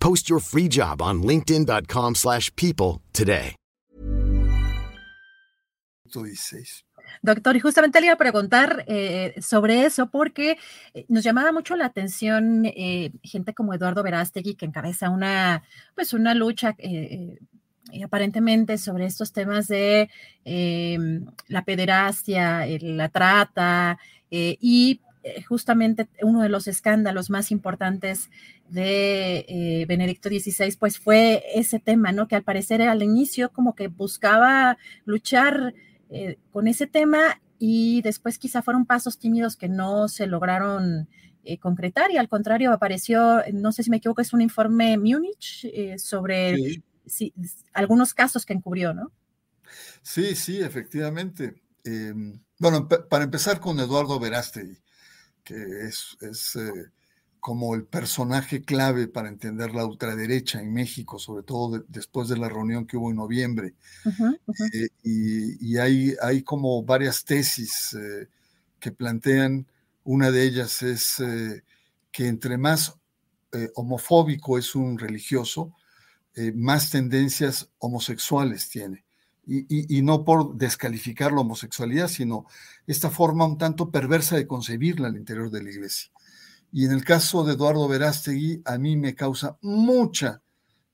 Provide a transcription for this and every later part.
Post your free job on linkedin.com/people slash people today. 16. Doctor, y justamente le iba a preguntar eh, sobre eso porque eh, nos llamaba mucho la atención eh, gente como Eduardo Verástegui que encabeza una, pues una lucha eh, aparentemente sobre estos temas de eh, la pederastia, eh, la trata eh, y justamente uno de los escándalos más importantes de eh, Benedicto XVI, pues fue ese tema, ¿no? Que al parecer al inicio como que buscaba luchar eh, con ese tema y después quizá fueron pasos tímidos que no se lograron eh, concretar y al contrario apareció, no sé si me equivoco, es un informe Múnich eh, sobre Sí, si- algunos casos que encubrió, ¿no? sí, sí, efectivamente. Eh, bueno, para empezar con Eduardo Verástegui, que es, es, eh, como el personaje clave para entender la ultraderecha en México, sobre todo de- después de la reunión que hubo en noviembre. Eh, y y hay, hay como varias tesis eh, que plantean, una de ellas es que entre más homofóbico es un religioso, más tendencias homosexuales tiene. Y, no por descalificar la homosexualidad, sino esta forma un tanto perversa de concebirla al interior de la iglesia. Y en el caso de Eduardo Verástegui, a mí me causa mucha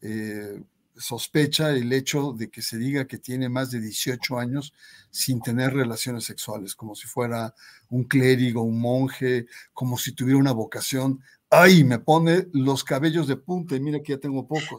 eh, sospecha el hecho de que se diga que tiene más de 18 años sin tener relaciones sexuales, como si fuera un clérigo, un monje, como si tuviera una vocación. Ay, me pone los cabellos de punta y mira que ya tengo pocos.